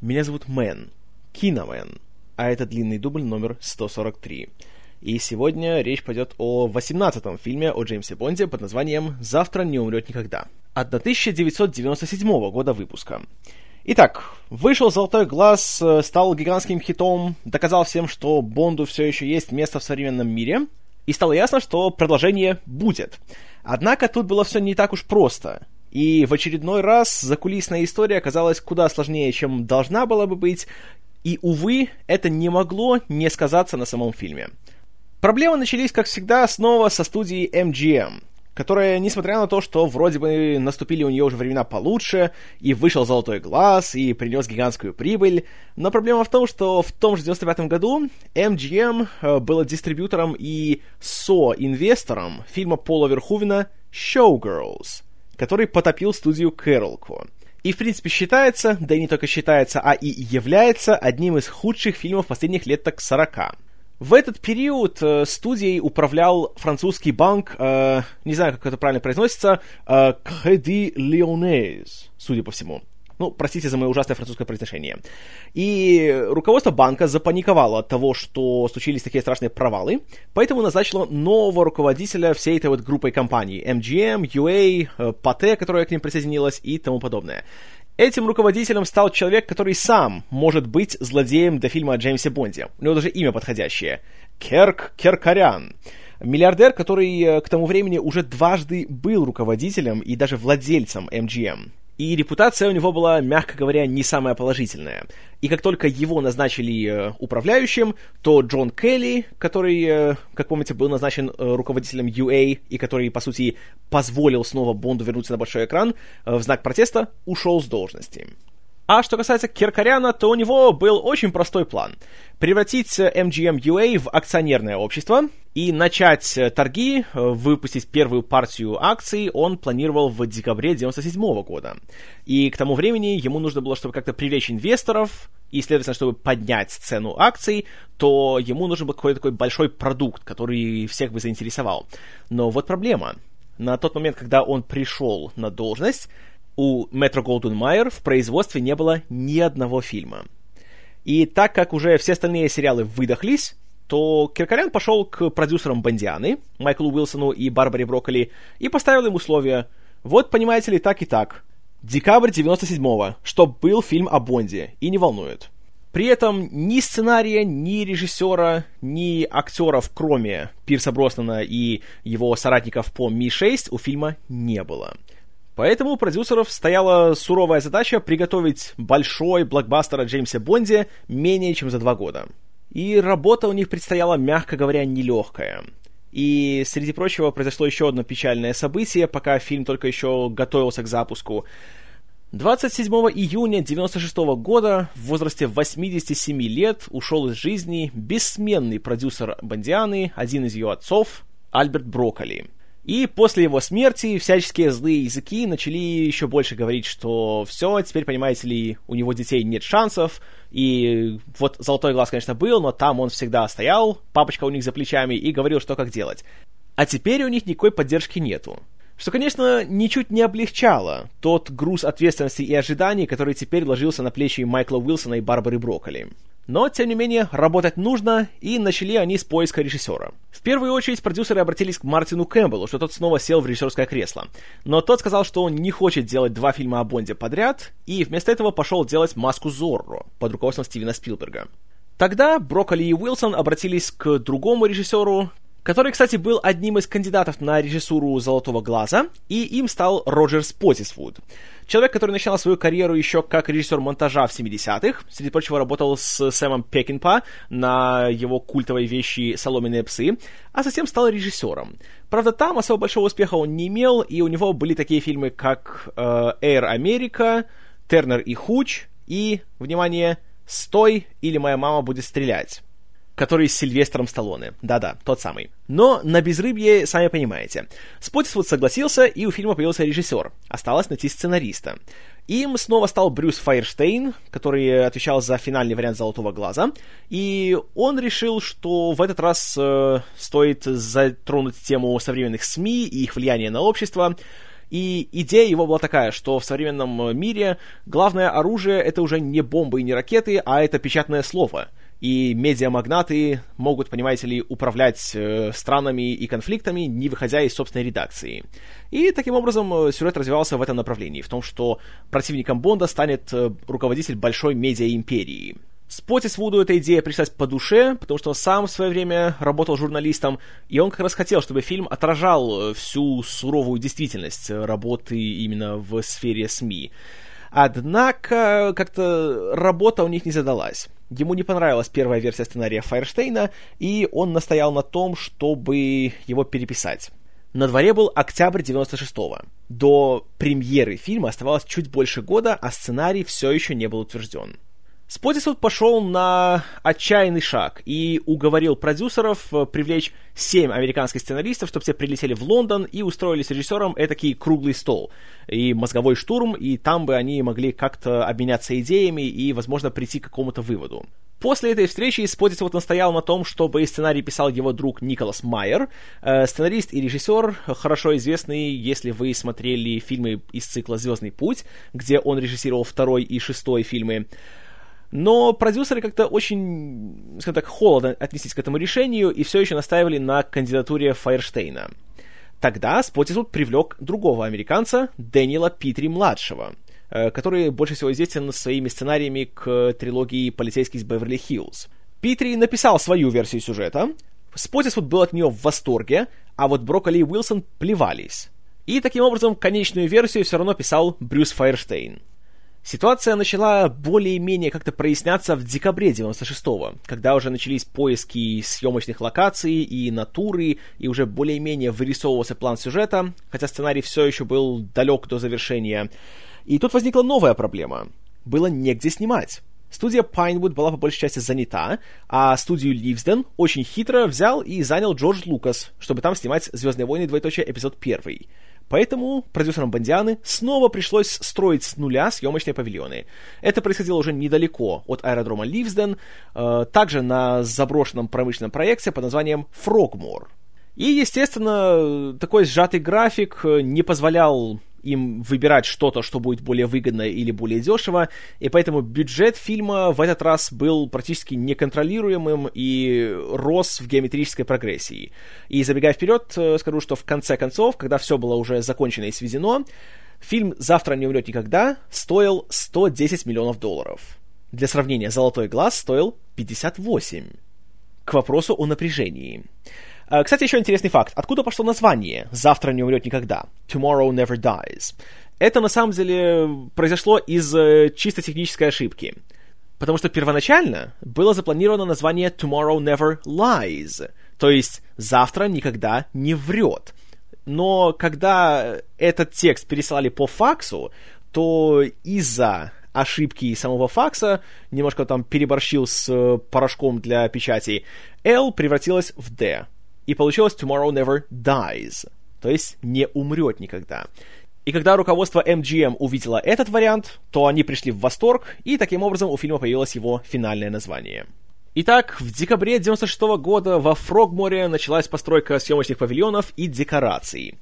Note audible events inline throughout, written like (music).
Меня зовут Мэн, Киномен, а это длинный дубль номер 143. И сегодня речь пойдет о 18-м фильме о Джеймсе Бонде под названием «Завтра не умрет никогда» от 1997 года выпуска. Итак, вышел «Золотой глаз», э, стал гигантским хитом, доказал всем, что Бонду все еще есть место в современном мире, и стало ясно, что продолжение будет. Однако тут было все не так уж просто. И в очередной раз закулисная история оказалась куда сложнее, чем должна была бы быть, и, увы, это не могло не сказаться на самом фильме. Проблемы начались, как всегда, снова со студии MGM, которая, несмотря на то, что вроде бы наступили у нее уже времена получше, и вышел «Золотой глаз», и принес гигантскую прибыль, но проблема в том, что в том же 95 году MGM э, была дистрибьютором и со-инвестором фильма Пола Верхувена «Showgirls», который потопил студию Кэролку. И, в принципе, считается, да и не только считается, а и является одним из худших фильмов последних лет так 40. В этот период э, студией управлял французский банк, э, не знаю, как это правильно произносится, э, Crédit Lyonnais, судя по всему. Ну, простите за мое ужасное французское произношение. И руководство банка запаниковало от того, что случились такие страшные провалы, поэтому назначило нового руководителя всей этой вот группой компаний. MGM, UA, э, Pate, которая к ним присоединилась и тому подобное. Этим руководителем стал человек, который сам может быть злодеем до фильма о Джеймсе Бонде. У него даже имя подходящее. Керк Керкарян. Миллиардер, который э, к тому времени уже дважды был руководителем и даже владельцем MGM и репутация у него была, мягко говоря, не самая положительная. И как только его назначили э, управляющим, то Джон Келли, который, э, как помните, был назначен э, руководителем UA и который, по сути, позволил снова Бонду вернуться на большой экран, в знак протеста ушел с должности. А что касается Киркаряна, то у него был очень простой план. Превратить MGM UA в акционерное общество и начать торги, выпустить первую партию акций он планировал в декабре 97 года. И к тому времени ему нужно было, чтобы как-то привлечь инвесторов, и, следовательно, чтобы поднять цену акций, то ему нужен был какой-то такой большой продукт, который всех бы заинтересовал. Но вот проблема. На тот момент, когда он пришел на должность, у Метро Голден Майер в производстве не было ни одного фильма. И так как уже все остальные сериалы выдохлись, то Киркорян пошел к продюсерам Бондианы, Майклу Уилсону и Барбаре Брокколи, и поставил им условия. Вот, понимаете ли, так и так. Декабрь 97-го, чтоб был фильм о Бонде, и не волнует. При этом ни сценария, ни режиссера, ни актеров, кроме Пирса Броснана и его соратников по Ми-6, у фильма не было. Поэтому у продюсеров стояла суровая задача приготовить большой блокбастер о Джеймсе Бонде менее чем за два года. И работа у них предстояла, мягко говоря, нелегкая. И, среди прочего, произошло еще одно печальное событие, пока фильм только еще готовился к запуску. 27 июня 1996 года в возрасте 87 лет ушел из жизни бессменный продюсер Бондианы, один из ее отцов, Альберт Брокколи. И после его смерти всяческие злые языки начали еще больше говорить, что все, теперь, понимаете ли, у него детей нет шансов, и вот Золотой Глаз, конечно, был, но там он всегда стоял, папочка у них за плечами, и говорил, что как делать. А теперь у них никакой поддержки нету. Что, конечно, ничуть не облегчало тот груз ответственности и ожиданий, который теперь ложился на плечи Майкла Уилсона и Барбары Брокколи. Но, тем не менее, работать нужно, и начали они с поиска режиссера. В первую очередь продюсеры обратились к Мартину Кэмпбеллу, что тот снова сел в режиссерское кресло. Но тот сказал, что он не хочет делать два фильма о Бонде подряд, и вместо этого пошел делать «Маску Зорро» под руководством Стивена Спилберга. Тогда Брокколи и Уилсон обратились к другому режиссеру, который, кстати, был одним из кандидатов на режиссуру «Золотого глаза», и им стал Роджер Спотисвуд. Человек, который начинал свою карьеру еще как режиссер монтажа в 70-х, среди прочего работал с Сэмом Пекинпа на его культовой вещи «Соломенные псы», а затем стал режиссером. Правда, там особо большого успеха он не имел, и у него были такие фильмы, как э, «Air America», «Тернер и Хуч» и, внимание, «Стой» или «Моя мама будет стрелять» который с Сильвестром Сталлоне. Да-да, тот самый. Но на безрыбье, сами понимаете. Спотисвуд согласился, и у фильма появился режиссер. Осталось найти сценариста. Им снова стал Брюс Файерштейн, который отвечал за финальный вариант «Золотого глаза», и он решил, что в этот раз э, стоит затронуть тему современных СМИ и их влияния на общество, И идея его была такая, что в современном мире главное оружие — это уже не бомбы и не ракеты, а это печатное слово — и медиамагнаты могут, понимаете ли, управлять э, странами и конфликтами, не выходя из собственной редакции. И таким образом э, сюжет развивался в этом направлении, в том, что противником Бонда станет э, руководитель большой медиа-империи. Спотисвуду эта идея пришлась по душе, потому что он сам в свое время работал журналистом, и он как раз хотел, чтобы фильм отражал всю суровую действительность работы именно в сфере СМИ. Однако как-то работа у них не задалась. Ему не понравилась первая версия сценария Файерштейна, и он настоял на том, чтобы его переписать. На дворе был октябрь 96-го. До премьеры фильма оставалось чуть больше года, а сценарий все еще не был утвержден. Спотисвуд пошел на отчаянный шаг и уговорил продюсеров э, привлечь семь американских сценаристов, чтобы все прилетели в Лондон и устроили с режиссером этакий круглый стол и мозговой штурм, и там бы они могли как-то обменяться идеями и, возможно, прийти к какому-то выводу. После этой встречи Спотисвуд настоял на том, чтобы сценарий писал его друг Николас Майер, э, сценарист и режиссер, хорошо известный, если вы смотрели фильмы из цикла «Звездный путь», где он режиссировал второй и шестой фильмы. Но продюсеры как-то очень, скажем так, холодно отнеслись к этому решению и все еще настаивали на кандидатуре Файерштейна. Тогда Спотисвуд привлек другого американца, Дэниела Питри-младшего, э, который больше всего известен своими сценариями к трилогии «Полицейский из Беверли-Хиллз». Питри написал свою версию сюжета, Спотисвуд был от нее в восторге, а вот Брокколи и Уилсон плевались. И таким образом конечную версию все равно писал Брюс Файерштейн. Ситуация начала более-менее как-то проясняться в декабре 96-го, когда уже начались поиски съемочных локаций и натуры, и уже более-менее вырисовывался план сюжета, хотя сценарий все еще был далек до завершения. И тут возникла новая проблема. Было негде снимать. Студия Pinewood была по большей части занята, а студию Ливсден очень хитро взял и занял Джордж Лукас, чтобы там снимать «Звездные войны. Двоеточие. Эпизод 1». Поэтому продюсерам Бондианы снова пришлось строить с нуля съемочные павильоны. Это происходило уже недалеко от аэродрома Ливсден, э, также на заброшенном промышленном проекте под названием Фрогмор. И, естественно, такой сжатый график не позволял им выбирать что-то, что будет более выгодно или более дешево, и поэтому бюджет фильма в этот раз был практически неконтролируемым и рос в геометрической прогрессии. И забегая вперед, э, скажу, что в конце концов, когда все было уже закончено и сведено, фильм «Завтра не умрет никогда» стоил 110 миллионов долларов. Для сравнения, «Золотой глаз» стоил 58. К вопросу о напряжении. Э, кстати, еще интересный факт. Откуда пошло название «Завтра не умрет никогда»? Tomorrow never dies. Это, на самом деле, произошло из э, чисто технической ошибки. Потому что первоначально было запланировано название Tomorrow Never Lies, то есть «Завтра никогда не врет». Но когда этот текст переслали по факсу, то из-за ошибки самого факса, немножко там переборщил с э, порошком для печати, L превратилась в D и получилось Tomorrow Never Dies, то есть не умрет никогда. И когда руководство MGM увидело этот вариант, то они пришли в восторг, и таким образом у фильма появилось его финальное название. Итак, в декабре 96 года во Фрогморе началась постройка съемочных павильонов и декораций.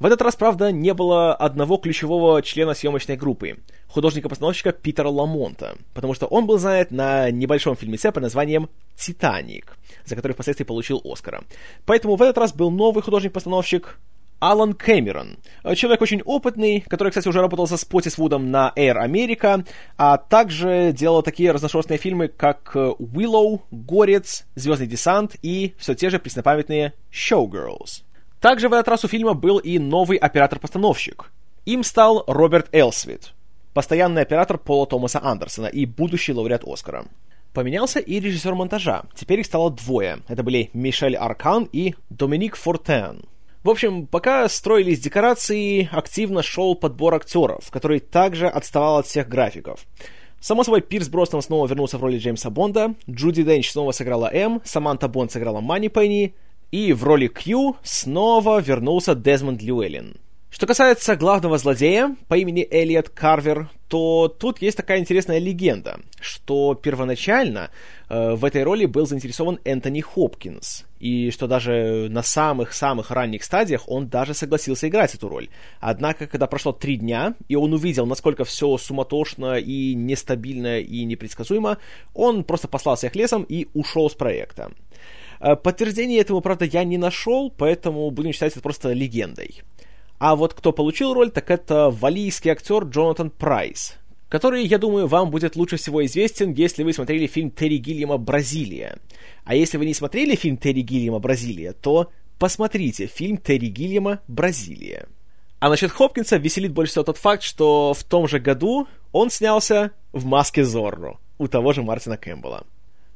В этот раз, правда, не было одного ключевого члена съемочной группы, художника-постановщика Питера Ламонта, потому что он был занят на небольшом фильмеце под названием «Титаник», за который впоследствии получил Оскара. Поэтому в этот раз был новый художник-постановщик Алан Кэмерон. Человек очень опытный, который, кстати, уже работал со Спотисвудом на Air America, а также делал такие разношерстные фильмы, как Willow, Горец, Звездный десант и все те же преснопамятные Showgirls. Также в этот раз у фильма был и новый оператор-постановщик. Им стал Роберт Элсвит, постоянный оператор Пола Томаса Андерсона и будущий лауреат Оскара. Поменялся и режиссер монтажа. Теперь их стало двое. Это были Мишель Аркан и Доминик Фортен. В общем, пока строились декорации, активно шел подбор актеров, который также отставал от всех графиков. Само собой, Пирс Броснан снова вернулся в роли Джеймса Бонда, Джуди Денч снова сыграла М, Саманта Бонд сыграла Мани Пенни, и в роли Кью снова вернулся Дезмонд Льюэллин. Что касается главного злодея по имени Элиот Карвер, то тут есть такая интересная легенда, что первоначально э, в этой роли был заинтересован Энтони Хопкинс, и что даже на самых-самых ранних стадиях он даже согласился играть эту роль. Однако, когда прошло три дня, и он увидел, насколько все суматошно и нестабильно и непредсказуемо, он просто послал всех лесом и ушел с проекта. Э, подтверждения этому, правда, я не нашел, поэтому будем считать это просто легендой. А вот кто получил роль, так это валийский актер Джонатан Прайс, который, я думаю, вам будет лучше всего известен, если вы смотрели фильм Терри Гиллиама «Бразилия». А если вы не смотрели фильм Терри Гиллиама «Бразилия», то посмотрите фильм Терри Гиллиама «Бразилия». А насчет Хопкинса веселит больше всего тот факт, что в том же году он снялся в «Маске Зорро» у того же Мартина Кэмпбелла.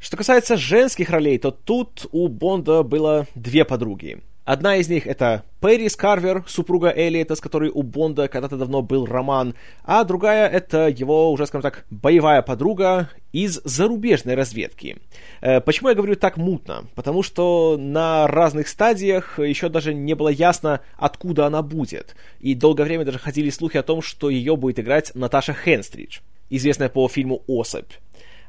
Что касается женских ролей, то тут у Бонда было две подруги. Одна из них это Пэрис Карвер, супруга Эллиота, с которой у Бонда когда-то давно был роман, а другая это его, уже скажем так, боевая подруга из зарубежной разведки. Э, почему я говорю так мутно? Потому что на разных стадиях еще даже не было ясно, откуда она будет. И долгое время даже ходили слухи о том, что ее будет играть Наташа Хенстридж, известная по фильму «Особь».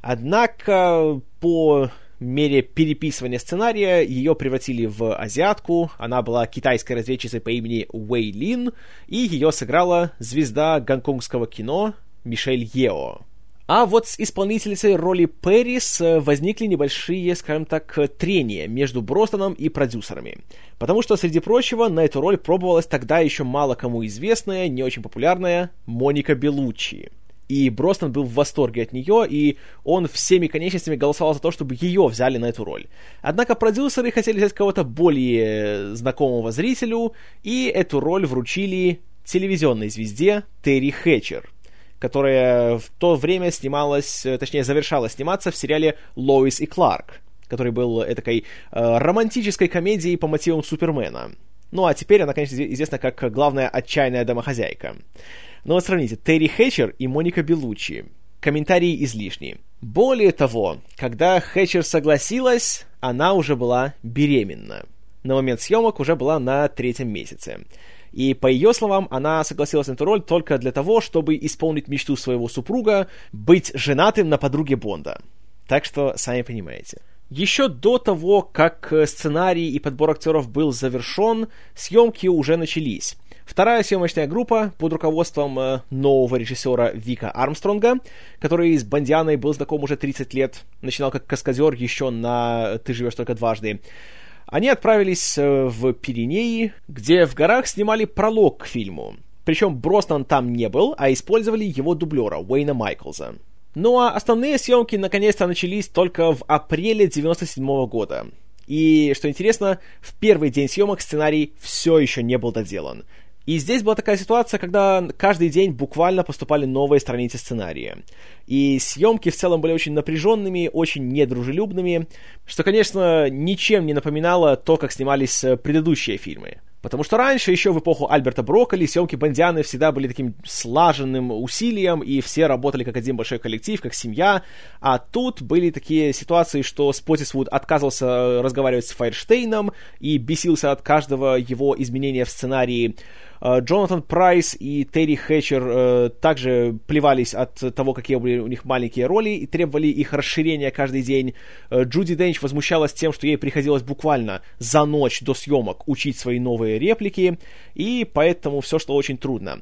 Однако по мере переписывания сценария ее превратили в азиатку. Она была китайской разведчицей по имени Уэй Лин, и ее сыграла звезда гонконгского кино Мишель Ео. А вот с исполнительницей роли Пэрис э, возникли небольшие, скажем так, трения между Бростоном и продюсерами. Потому что, среди прочего, на эту роль пробовалась тогда еще мало кому известная, не очень популярная Моника Белуччи и Бростон был в восторге от нее, и он всеми конечностями голосовал за то, чтобы ее взяли на эту роль. Однако продюсеры хотели взять кого-то более знакомого зрителю, и эту роль вручили телевизионной звезде Терри Хэтчер, которая в то время снималась, точнее, завершала сниматься в сериале «Лоис и Кларк», который был этакой э, романтической комедией по мотивам Супермена. Ну а теперь она, конечно, известна как главная отчаянная домохозяйка. Но вот сравните, Терри Хэтчер и Моника Белуччи. Комментарии излишни. Более того, когда Хэтчер согласилась, она уже была беременна. На момент съемок уже была на третьем месяце. И по ее словам, она согласилась на эту роль только для того, чтобы исполнить мечту своего супруга быть женатым на подруге Бонда. Так что, сами понимаете. Еще до того, как сценарий и подбор актеров был завершен, съемки уже начались. Вторая съемочная группа под руководством э, нового режиссера Вика Армстронга, который с Бандианой был знаком уже 30 лет, начинал как каскадер еще на «Ты живешь только дважды», они отправились э, в Пиренеи, где в горах снимали пролог к фильму. Причем Броснан там не был, а использовали его дублера Уэйна Майклза. Ну а основные съемки наконец-то начались только в апреле 97 года. И, что интересно, в первый день съемок сценарий все еще не был доделан. И здесь была такая ситуация, когда каждый день буквально поступали новые страницы сценария. И съемки в целом были очень напряженными, очень недружелюбными, что, конечно, ничем не напоминало то, как снимались э, предыдущие фильмы. Потому что раньше, еще в эпоху Альберта Брокколи, съемки Бондианы всегда были таким слаженным усилием, и все работали как один большой коллектив, как семья. А тут были такие ситуации, что Спотисвуд отказывался э, разговаривать с Файрштейном и бесился от каждого его изменения в сценарии. Э, Джонатан Прайс и Терри Хэтчер э, также плевались от того, какие были у них маленькие роли, и требовали их расширения каждый день. Э, Джуди Денч возмущалась тем, что ей приходилось буквально за ночь до съемок учить свои новые реплики, и поэтому все шло очень трудно.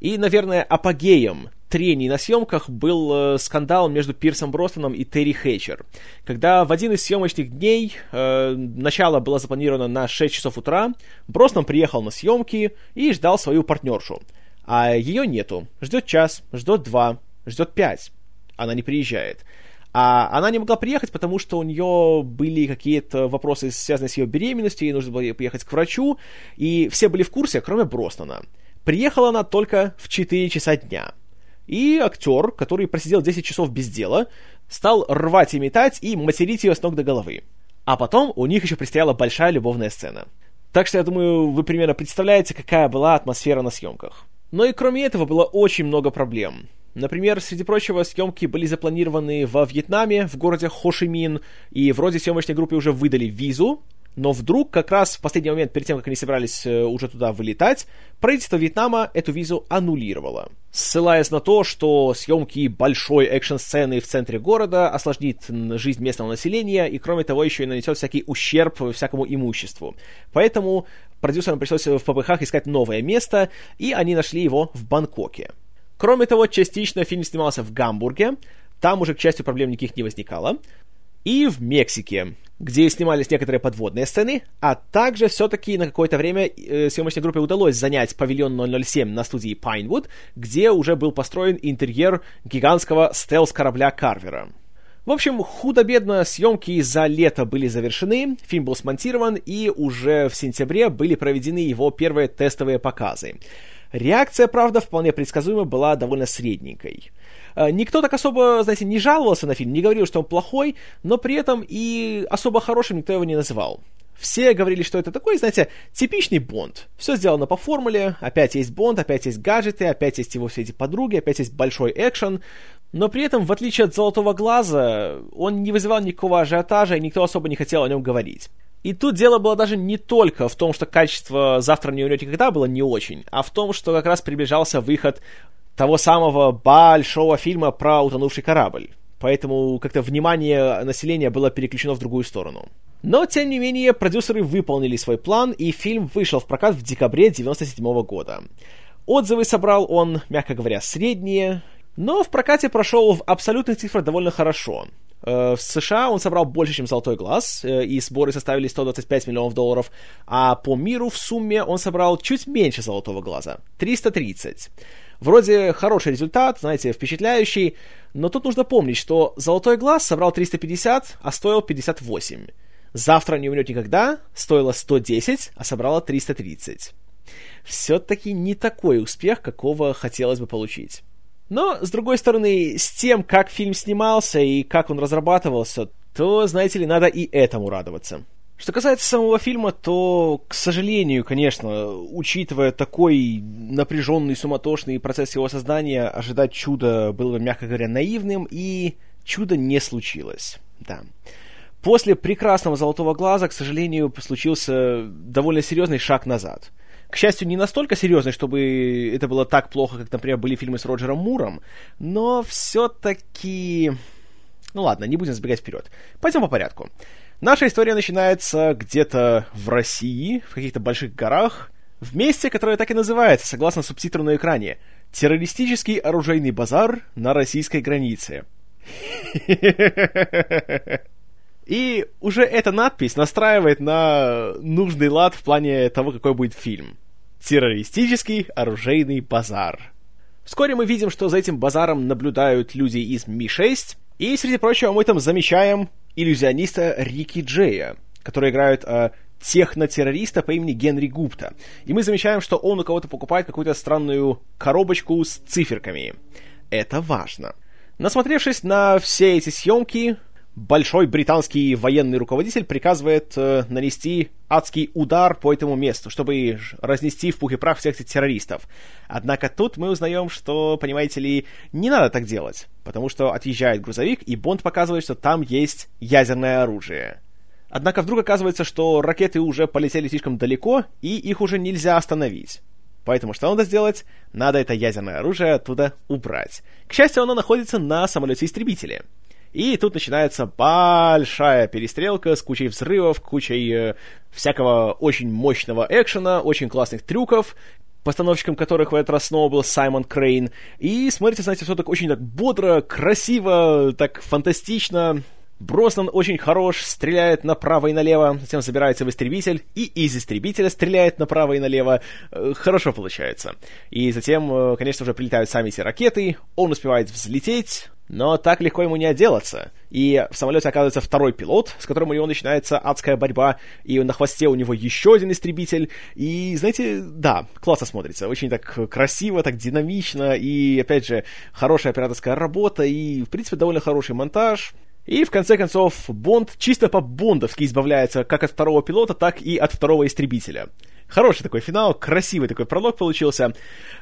И, наверное, апогеем трений на съемках был э, скандал между Пирсом Бростоном и Терри Хэтчер, когда в один из съемочных дней э, начало было запланировано на 6 часов утра, Бростон приехал на съемки и ждал свою партнершу. А ее нету. Ждет час, ждет два, ждет пять. Она не приезжает. А она не могла приехать, потому что у нее были какие-то вопросы, связанные с ее беременностью, ей нужно было поехать к врачу, и все были в курсе, кроме Бростона. Приехала она только в 4 часа дня. И актер, который просидел 10 часов без дела, стал рвать и метать и материть ее с ног до головы. А потом у них еще предстояла большая любовная сцена. Так что я думаю, вы примерно представляете, какая была атмосфера на съемках. Но и кроме этого было очень много проблем. Например, среди прочего, съемки были запланированы во Вьетнаме, в городе Хошимин, и вроде съемочной группе уже выдали визу, Но вдруг, как раз в последний момент, перед тем, как они собирались э, уже туда вылетать, правительство Вьетнама эту визу аннулировало, ссылаясь на то, что съемки большой экшн-сцены в центре города осложнит жизнь местного населения и, кроме того, еще и нанесет всякий ущерб всякому имуществу. Поэтому продюсерам пришлось в ППХ искать новое место, и они нашли его в Бангкоке. Кроме того, частично фильм снимался в Гамбурге, там уже, к счастью, проблем никаких не возникало, и в Мексике, где снимались некоторые подводные сцены, а также все-таки на какое-то время э, съемочной группе удалось занять павильон 007 на студии Pinewood, где уже был построен интерьер гигантского стелс-корабля Карвера. В общем, худо-бедно съемки за лето были завершены, фильм был смонтирован, и уже в сентябре были проведены его первые тестовые показы. Реакция, правда, вполне предсказуемо была довольно средненькой. Э, никто так особо, знаете, не жаловался на фильм, не говорил, что он плохой, но при этом и особо хорошим никто его не называл. Все говорили, что это такой, знаете, типичный Бонд. Все сделано по формуле, опять есть Бонд, опять есть гаджеты, опять есть его все эти подруги, опять есть большой экшен. Но при этом, в отличие от «Золотого глаза», он не вызывал никакого ажиотажа, и никто особо не хотел о нем говорить. И тут дело было даже не только в том, что качество «Завтра не умрете никогда» было не очень, а в том, что как раз приближался выход того самого большого фильма про утонувший корабль. Поэтому как-то внимание населения было переключено в другую сторону. Но, тем не менее, продюсеры выполнили свой план, и фильм вышел в прокат в декабре 1997 года. Отзывы собрал он, мягко говоря, средние, но в прокате прошел в абсолютных цифрах довольно хорошо. Э, в США он собрал больше, чем «Золотой глаз», э, и сборы составили 125 миллионов долларов, а по миру в сумме он собрал чуть меньше «Золотого глаза» — 330. Вроде хороший результат, знаете, впечатляющий, но тут нужно помнить, что «Золотой глаз» собрал 350, а стоил 58. «Завтра не умрет никогда» стоило 110, а собрала 330. Все-таки не такой успех, какого хотелось бы получить. Но, с другой стороны, с тем, как фильм снимался и как он разрабатывался, то, знаете ли, надо и этому радоваться. Что касается самого фильма, то, к сожалению, конечно, учитывая такой напряженный, суматошный процесс его создания, ожидать чуда было бы, мягко говоря, наивным, и чудо не случилось. Да. После прекрасного «Золотого глаза», к сожалению, случился довольно серьезный шаг назад. К счастью, не настолько серьезный, чтобы это было так плохо, как, например, были фильмы с Роджером Муром, но все-таки... Ну ладно, не будем забегать вперед. Пойдем по порядку. Наша история начинается где-то в России, в каких-то больших горах, в месте, которое так и называется, согласно субтитру на экране. Террористический оружейный базар на российской границе. (laughs) И уже эта надпись настраивает на нужный лад в плане того, какой будет фильм. Террористический оружейный базар. Вскоре мы видим, что за этим базаром наблюдают люди из Ми-6, и, среди прочего, мы там замечаем иллюзиониста Рики Джея, который играет э, технотеррориста по имени Генри Гупта. И мы замечаем, что он у кого-то покупает какую-то странную коробочку с циферками. Это важно. Насмотревшись на все эти съемки, большой британский военный руководитель приказывает э, нанести адский удар по этому месту, чтобы разнести в пух и прах всех этих террористов. Однако тут мы узнаем, что, понимаете ли, не надо так делать, потому что отъезжает грузовик, и Бонд показывает, что там есть ядерное оружие. Однако вдруг оказывается, что ракеты уже полетели слишком далеко, и их уже нельзя остановить. Поэтому что надо сделать? Надо это ядерное оружие оттуда убрать. К счастью, оно находится на самолете-истребителе. И тут начинается большая перестрелка с кучей взрывов, кучей э, всякого очень мощного экшена, очень классных трюков, постановщиком которых в этот раз снова был Саймон Крейн. И смотрите, знаете, все так очень так бодро, красиво, так фантастично. Броснан очень хорош, стреляет направо и налево, затем забирается в истребитель, и из истребителя стреляет направо и налево. Э, хорошо получается. И затем, э, конечно же, прилетают сами эти ракеты, он успевает взлететь, но так легко ему не отделаться. И в самолете оказывается второй пилот, с которым у него начинается адская борьба, и на хвосте у него еще один истребитель. И, знаете, да, классно смотрится. Очень так красиво, так динамично, и, опять же, хорошая операторская работа, и, в принципе, довольно хороший монтаж. И в конце концов Бонд чисто по-бондовски избавляется как от второго пилота, так и от второго истребителя. Хороший такой финал, красивый такой пролог получился.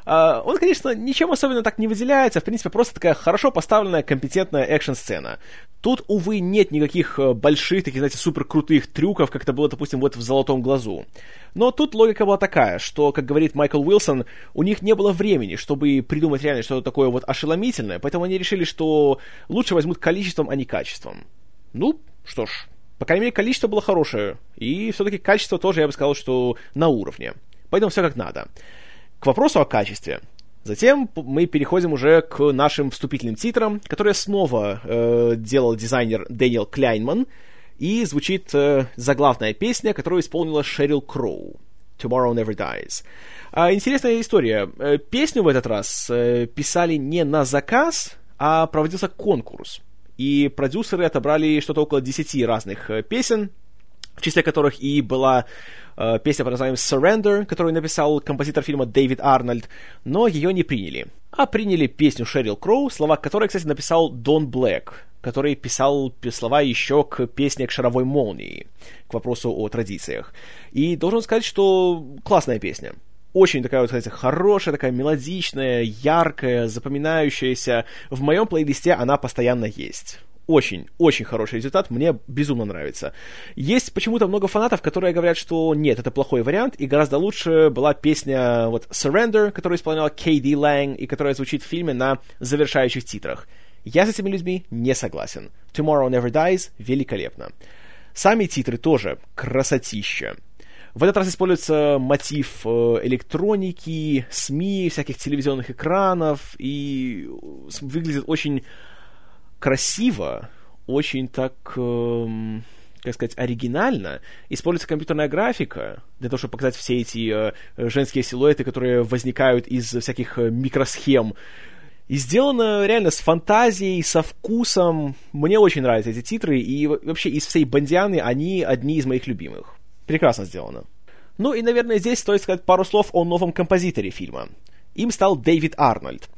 Uh, он, конечно, ничем особенно так не выделяется, в принципе, просто такая хорошо поставленная, компетентная экшн-сцена. Тут, увы, нет никаких э, больших, таких, знаете, супер крутых трюков, как это было, допустим, вот в «Золотом глазу». Но тут логика была такая, что, как говорит Майкл Уилсон, у них не было времени, чтобы придумать реально что-то такое вот ошеломительное, поэтому они решили, что лучше возьмут количеством, а не качеством. Ну, что ж, по крайней мере, количество было хорошее, и все-таки качество тоже, я бы сказал, что на уровне. Поэтому все как надо. К вопросу о качестве. Затем мы переходим уже к нашим вступительным титрам, которые снова э, делал дизайнер Дэниел Кляйнман, и звучит э, заглавная песня, которую исполнила Шерил Кроу. Tomorrow Never Dies. А, интересная история. Э, песню в этот раз э, писали не на заказ, а проводился конкурс. И продюсеры отобрали что-то около 10 разных э, песен, в числе которых и была э, песня под названием Surrender, которую написал композитор фильма Дэвид Арнольд, но ее не приняли. А приняли песню Шерил Кроу, слова которой, кстати, написал Дон Блэк, который писал слова еще к песне «К шаровой молнии», к вопросу о традициях. И должен сказать, что классная песня. Очень такая вот, кстати, хорошая, такая мелодичная, яркая, запоминающаяся. В моем плейлисте она постоянно есть очень, очень хороший результат, мне безумно нравится. Есть почему-то много фанатов, которые говорят, что нет, это плохой вариант, и гораздо лучше была песня вот Surrender, которую исполняла Кейди Лэнг, и которая звучит в фильме на завершающих титрах. Я с этими людьми не согласен. Tomorrow Never Dies великолепно. Сами титры тоже красотища. В этот раз используется мотив э, электроники, СМИ, всяких телевизионных экранов, и выглядит очень красиво, очень так, эм, как сказать, оригинально. Используется компьютерная графика для того, чтобы показать все эти э, женские силуэты, которые возникают из всяких э, микросхем. И сделано реально с фантазией, со вкусом. Мне очень нравятся эти титры, и вообще из всей Бандианы они одни из моих любимых. Прекрасно сделано. Ну и, наверное, здесь стоит сказать пару слов о новом композиторе фильма. Им стал Дэвид Арнольд.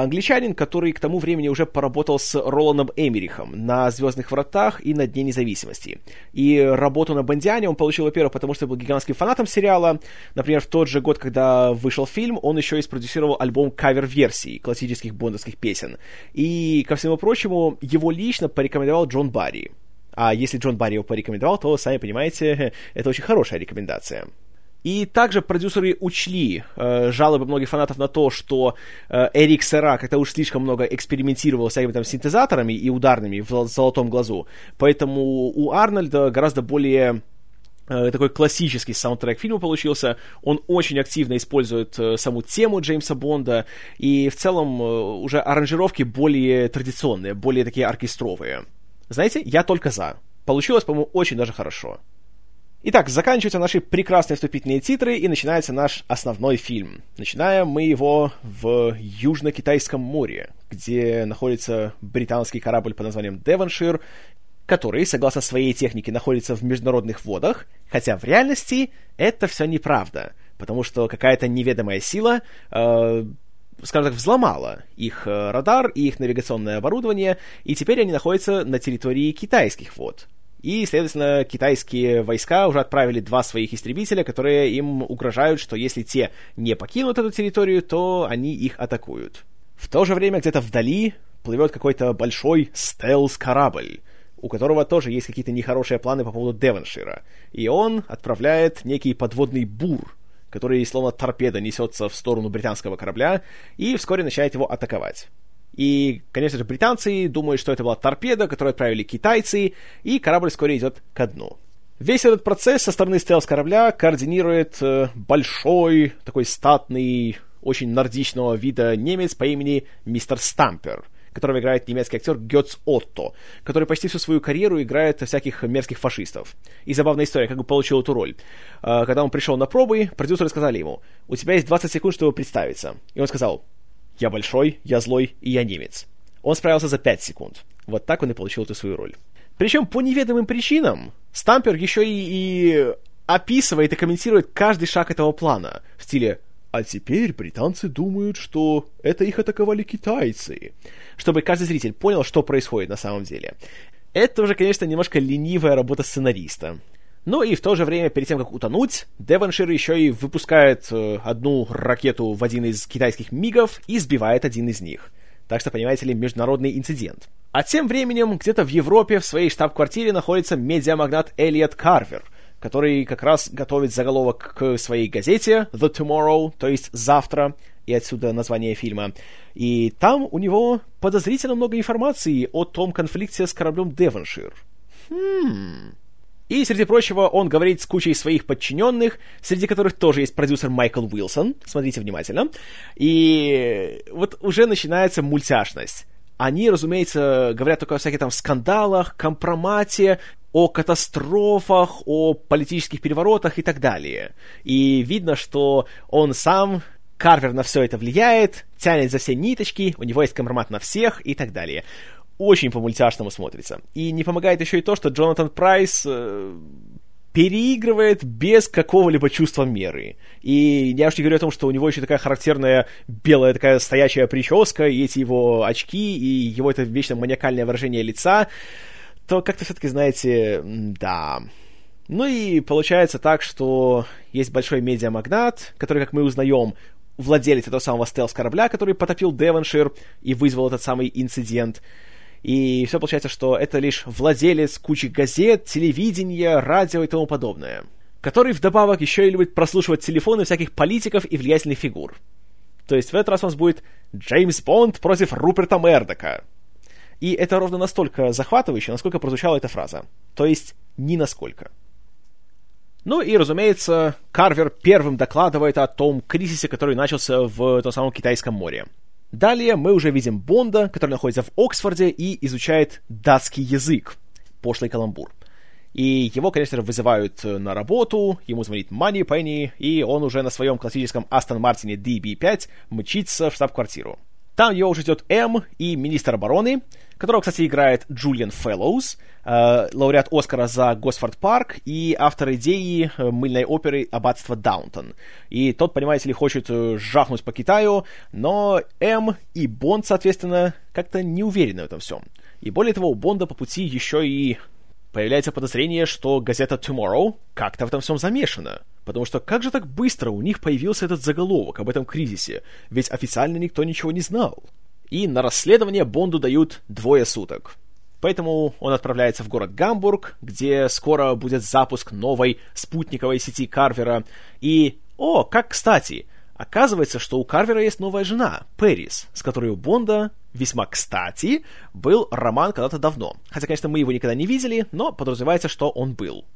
Англичанин, который к тому времени уже поработал с Роланом Эмерихом на «Звездных вратах» и на «Дне независимости». И работу на Бондиане он получил, во-первых, потому что был гигантским фанатом сериала. Например, в тот же год, когда вышел фильм, он еще и спродюсировал альбом кавер-версий классических бондовских песен. И, ко всему прочему, его лично порекомендовал Джон Барри. А если Джон Барри его порекомендовал, то, сами понимаете, (laughs) это очень хорошая рекомендация. И также продюсеры учли э, жалобы многих фанатов на то, что э, Эрик Сера как-то уж слишком много экспериментировал с всякими там синтезаторами и ударными в «Золотом глазу». Поэтому у Арнольда гораздо более э, такой классический саундтрек фильма получился. Он очень активно использует э, саму тему Джеймса Бонда, и в целом э, уже аранжировки более традиционные, более такие оркестровые. Знаете, я только за. Получилось, по-моему, очень даже хорошо. Итак, заканчиваются наши прекрасные вступительные титры, и начинается наш основной фильм. Начинаем мы его в Южно-Китайском море, где находится британский корабль под названием Девоншир, который, согласно своей технике, находится в международных водах, хотя в реальности это все неправда, потому что какая-то неведомая сила э, скажем так, взломала их э, радар и их навигационное оборудование, и теперь они находятся на территории китайских вод. И, следовательно, китайские войска уже отправили два своих истребителя, которые им угрожают, что если те не покинут эту территорию, то они их атакуют. В то же время где-то вдали плывет какой-то большой стелс-корабль, у которого тоже есть какие-то нехорошие планы по поводу Девоншира. И он отправляет некий подводный бур, который словно торпеда несется в сторону британского корабля и вскоре начинает его атаковать. И, конечно же, британцы думают, что это была торпеда, которую отправили китайцы, и корабль вскоре идет ко дну. Весь этот процесс со стороны стелс-корабля координирует э, большой, такой статный, очень нордичного вида немец по имени мистер Стампер, которого играет немецкий актер Гетц Отто, который почти всю свою карьеру играет всяких мерзких фашистов. И забавная история, как бы получил эту роль. Э, когда он пришел на пробы, продюсеры сказали ему, у тебя есть 20 секунд, чтобы представиться. И он сказал, я большой, я злой и я немец. Он справился за 5 секунд. Вот так он и получил эту свою роль. Причем по неведомым причинам Стампер еще и, и описывает и комментирует каждый шаг этого плана в стиле «А теперь британцы думают, что это их атаковали китайцы», чтобы каждый зритель понял, что происходит на самом деле. Это уже, конечно, немножко ленивая работа сценариста. Ну и в то же время, перед тем, как утонуть, Девоншир еще и выпускает э, одну ракету в один из китайских мигов и сбивает один из них. Так что, понимаете ли, международный инцидент. А тем временем где-то в Европе в своей штаб-квартире находится медиамагнат Элиот Карвер, который как раз готовит заголовок к своей газете The Tomorrow, то есть «Завтра», и отсюда название фильма. И там у него подозрительно много информации о том конфликте с кораблем Девоншир. Хм... И, среди прочего, он говорит с кучей своих подчиненных, среди которых тоже есть продюсер Майкл Уилсон. Смотрите внимательно. И вот уже начинается мультяшность. Они, разумеется, говорят только о всяких там скандалах, компромате, о катастрофах, о политических переворотах и так далее. И видно, что он сам Карвер на все это влияет, тянет за все ниточки, у него есть компромат на всех и так далее очень по-мультяшному смотрится. И не помогает еще и то, что Джонатан Прайс э, переигрывает без какого-либо чувства меры. И я уж не говорю о том, что у него еще такая характерная белая такая стоячая прическа, и эти его очки, и его это вечно маниакальное выражение лица, то как-то все-таки, знаете, да... Ну и получается так, что есть большой медиамагнат, который, как мы узнаем, владелец этого самого стелс-корабля, который потопил Девоншир и вызвал этот самый инцидент. И все получается, что это лишь владелец кучи газет, телевидения, радио и тому подобное. Который вдобавок еще и любит прослушивать телефоны всяких политиков и влиятельных фигур. То есть в этот раз у нас будет Джеймс Бонд против Руперта Мердока. И это ровно настолько захватывающе, насколько прозвучала эта фраза. То есть ни насколько. Ну и, разумеется, Карвер первым докладывает о том кризисе, который начался в том самом Китайском море. Далее мы уже видим Бонда, который находится в Оксфорде и изучает датский язык. Пошлый каламбур. И его, конечно же, вызывают на работу, ему звонит Манни Пенни, и он уже на своем классическом Астон Мартине DB5 мчится в штаб-квартиру. Там его уже ждет М и министр обороны, которого, кстати, играет Джулиан Фэллоуз, э, лауреат Оскара за Госфорд Парк и автор идеи э, мыльной оперы «Аббатство Даунтон». И тот, понимаете ли, хочет э, жахнуть по Китаю, но М и Бонд, соответственно, как-то не уверены в этом всем. И более того, у Бонда по пути еще и появляется подозрение, что газета Tomorrow как-то в этом всем замешана. Потому что как же так быстро у них появился этот заголовок об этом кризисе? Ведь официально никто ничего не знал. И на расследование Бонду дают двое суток. Поэтому он отправляется в город Гамбург, где скоро будет запуск новой спутниковой сети Карвера. И, о, как кстати, оказывается, что у Карвера есть новая жена, Пэрис, с которой у Бонда весьма кстати был роман когда-то давно. Хотя, конечно, мы его никогда не видели, но подразумевается, что он был.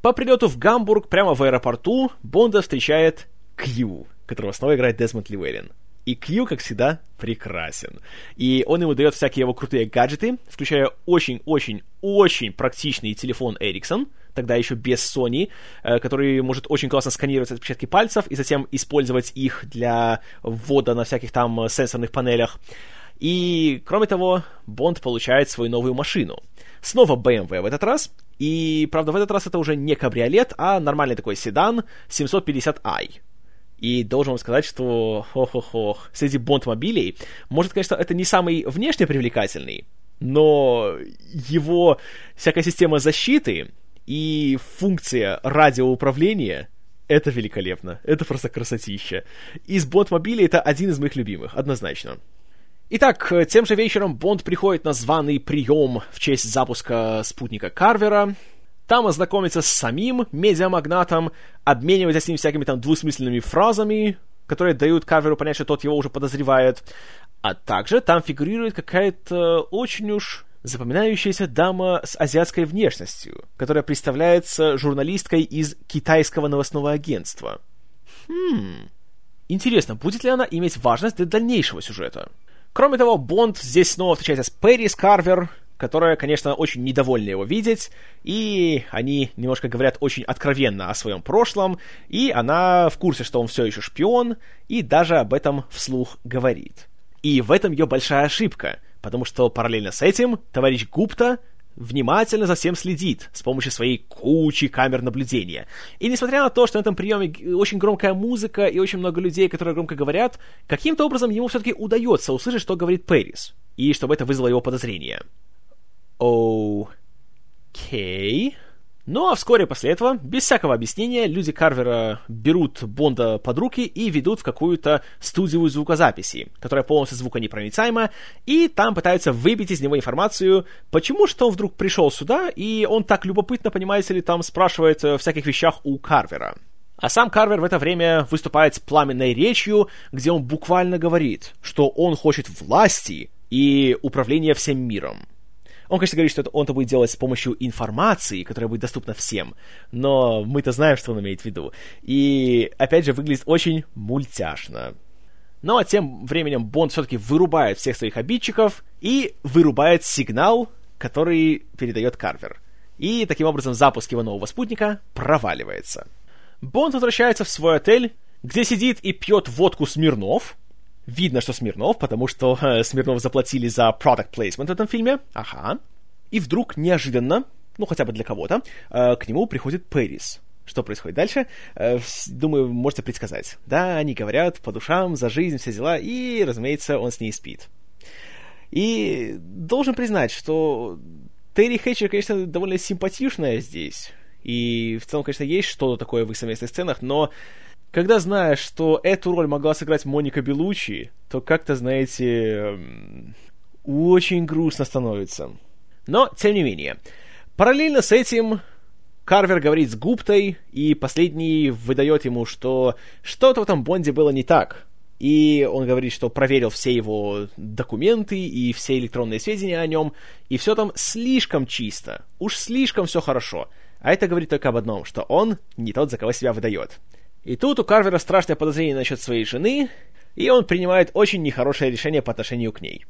По прилету в Гамбург прямо в аэропорту Бонда встречает Кью, которого снова играет Десмонд Ливерин. И Кью, как всегда, прекрасен. И он ему дает всякие его крутые гаджеты, включая очень-очень-очень практичный телефон Ericsson, тогда еще без Sony, э, который может очень классно сканировать отпечатки пальцев и затем использовать их для ввода на всяких там сенсорных панелях. И, кроме того, Бонд получает свою новую машину. Снова BMW в этот раз, и, правда, в этот раз это уже не кабриолет, а нормальный такой седан 750i. И должен вам сказать, что, ох-ох-ох, среди бонд-мобилей, может, конечно, это не самый внешне привлекательный, но его всякая система защиты и функция радиоуправления это великолепно. Это просто красотища. Из бонд-мобилей это один из моих любимых, однозначно. Итак, тем же вечером Бонд приходит на званый прием в честь запуска спутника Карвера. Там ознакомится с самим медиамагнатом, обменивается с ним всякими там двусмысленными фразами, которые дают Карверу понять, что тот его уже подозревает. А также там фигурирует какая-то очень уж запоминающаяся дама с азиатской внешностью, которая представляется журналисткой из китайского новостного агентства. Хм... Интересно, будет ли она иметь важность для дальнейшего сюжета? Кроме того, Бонд здесь снова встречается с Пэрис Карвер, которая, конечно, очень недовольна его видеть, и они немножко говорят очень откровенно о своем прошлом, и она в курсе, что он все еще шпион, и даже об этом вслух говорит. И в этом ее большая ошибка, потому что параллельно с этим товарищ Гупта внимательно за всем следит с помощью своей кучи камер наблюдения. И несмотря на то, что на этом приеме очень громкая музыка и очень много людей, которые громко говорят, каким-то образом ему все-таки удается услышать, что говорит Пэрис, и чтобы это вызвало его подозрение. Окей. Ну а вскоре после этого, без всякого объяснения, люди Карвера берут Бонда под руки и ведут в какую-то студию звукозаписи, которая полностью звуконепроницаема, и там пытаются выбить из него информацию, почему что он вдруг пришел сюда, и он так любопытно, понимаете ли, там спрашивает о всяких вещах у Карвера. А сам Карвер в это время выступает с пламенной речью, где он буквально говорит, что он хочет власти и управления всем миром. Он, конечно, говорит, что это он это будет делать с помощью информации, которая будет доступна всем, но мы-то знаем, что он имеет в виду. И, опять же, выглядит очень мультяшно. Ну а тем временем Бонд все-таки вырубает всех своих обидчиков и вырубает сигнал, который передает Карвер. И таким образом запуск его нового спутника проваливается. Бонд возвращается в свой отель, где сидит и пьет водку Смирнов, Видно, что Смирнов, потому что э, Смирнов заплатили за product placement в этом фильме. Ага. И вдруг неожиданно, ну хотя бы для кого-то, э, к нему приходит Пэрис. Что происходит дальше? Э, думаю, можете предсказать. Да, они говорят по душам, за жизнь, все дела, и, разумеется, он с ней спит. И должен признать, что Терри Хэтчер, конечно, довольно симпатичная здесь. И в целом, конечно, есть что-то такое в их совместных сценах, но когда знаешь, что эту роль могла сыграть Моника Белучи, то как-то, знаете, очень грустно становится. Но, тем не менее, параллельно с этим Карвер говорит с Гуптой, и последний выдает ему, что что-то в этом Бонде было не так. И он говорит, что проверил все его документы и все электронные сведения о нем, и все там слишком чисто, уж слишком все хорошо. А это говорит только об одном, что он не тот, за кого себя выдает. И тут у Карвера страшное подозрение насчет своей жены, и он принимает очень нехорошее решение по отношению к ней.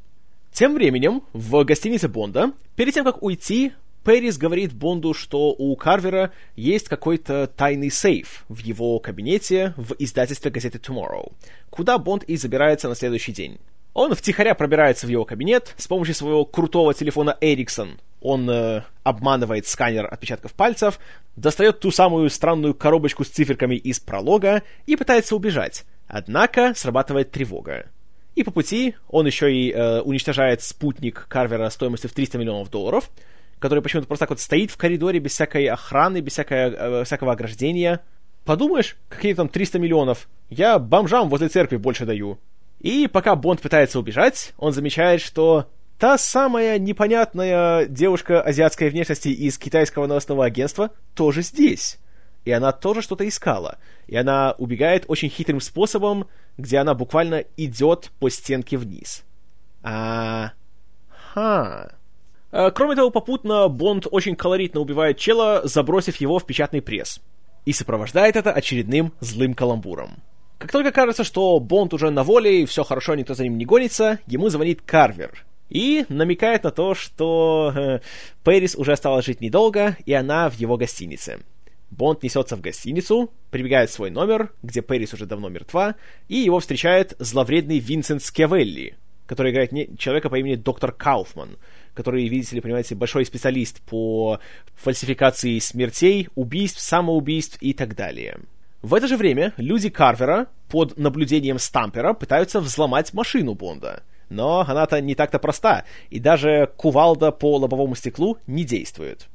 Тем временем, в гостинице Бонда, перед тем, как уйти, Пэрис говорит Бонду, что у Карвера есть какой-то тайный сейф в его кабинете в издательстве газеты Tomorrow, куда Бонд и забирается на следующий день. Он втихаря пробирается в его кабинет с помощью своего крутого телефона Ericsson. Он э, обманывает сканер отпечатков пальцев, достает ту самую странную коробочку с циферками из пролога и пытается убежать. Однако срабатывает тревога. И по пути он еще и э, уничтожает спутник Карвера стоимостью в 300 миллионов долларов, который почему-то просто так вот стоит в коридоре без всякой охраны, без всякой, э, всякого ограждения. Подумаешь, какие там 300 миллионов? Я бомжам возле церкви больше даю. И пока Бонд пытается убежать, он замечает, что та самая непонятная девушка азиатской внешности из китайского новостного агентства тоже здесь. И она тоже что-то искала. И она убегает очень хитрым способом, где она буквально идет по стенке вниз. А... Ха. А, кроме того, попутно Бонд очень колоритно убивает чела, забросив его в печатный пресс. И сопровождает это очередным злым каламбуром. Как только кажется, что Бонд уже на воле и все хорошо, никто за ним не гонится, ему звонит Карвер. И намекает на то, что э, Пэрис уже осталось жить недолго, и она в его гостинице. Бонд несется в гостиницу, прибегает в свой номер, где Пэрис уже давно мертва, и его встречает зловредный Винсент Скевелли, который играет не... человека по имени доктор Кауфман, который, видите ли, понимаете, большой специалист по фальсификации смертей, убийств, самоубийств и так далее. В это же время люди Карвера под наблюдением Стампера пытаются взломать машину Бонда. Но она-то не так-то проста, и даже кувалда по лобовому стеклу не действует.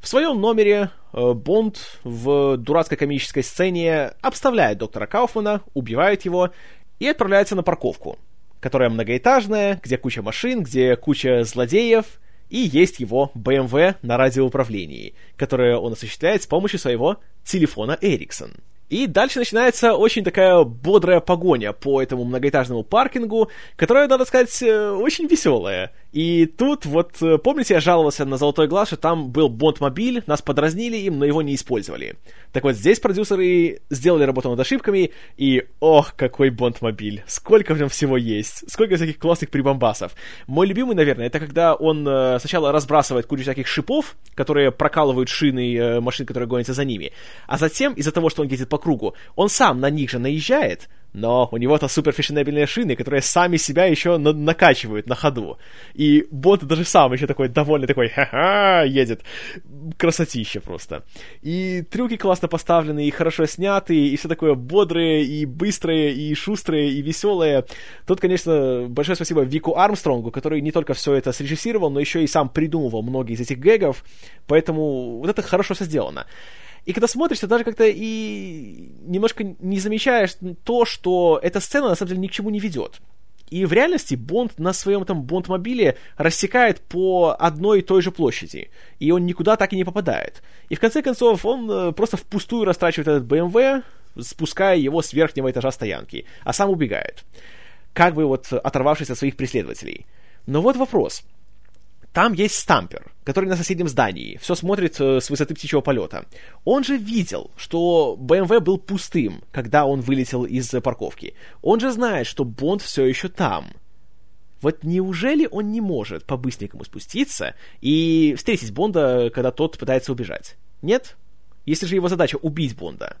В своем номере э, Бонд в дурацкой комической сцене обставляет доктора Кауфмана, убивает его и отправляется на парковку, которая многоэтажная, где куча машин, где куча злодеев, и есть его BMW на радиоуправлении, которое он осуществляет с помощью своего телефона Ericsson. И дальше начинается очень такая бодрая погоня по этому многоэтажному паркингу, которая, надо сказать, э, очень веселая. И тут вот, э, помните, я жаловался на «Золотой глаз», что там был Бонд-мобиль, нас подразнили им, но его не использовали. Так вот, здесь продюсеры сделали работу над ошибками, и ох, какой Бонд-мобиль! Сколько в нем всего есть! Сколько всяких классных прибамбасов! Мой любимый, наверное, это когда он э, сначала разбрасывает кучу всяких шипов, которые прокалывают шины э, машин, которые гонятся за ними, а затем, из-за того, что он ездит по кругу, он сам на них же наезжает, но у него-то суперфешенебельные шины, которые сами себя еще на- накачивают на ходу. И Бонд даже сам еще такой довольный, такой ха-ха, едет. Красотища просто. И трюки классно поставлены, и хорошо сняты, и все такое бодрое, и быстрое, и шустрое, и веселое. Тут, конечно, большое спасибо Вику Армстронгу, который не только все это срежиссировал, но еще и сам придумывал многие из этих гэгов, поэтому вот это хорошо все сделано. И когда смотришь, ты даже как-то и немножко не замечаешь то, что эта сцена на самом деле ни к чему не ведет. И в реальности Бонд на своем этом Бонд-мобиле рассекает по одной и той же площади. И он никуда так и не попадает. И в конце концов он э, просто впустую растрачивает этот БМВ, спуская его с верхнего этажа стоянки, а сам убегает. Как бы вот оторвавшись от своих преследователей. Но вот вопрос. Там есть стампер, который на соседнем здании, все смотрит э, с высоты птичьего полета. Он же видел, что БМВ был пустым, когда он вылетел из парковки. Он же знает, что Бонд все еще там. Вот неужели он не может по-быстренькому спуститься и встретить Бонда, когда тот пытается убежать? Нет? Если же его задача убить Бонда.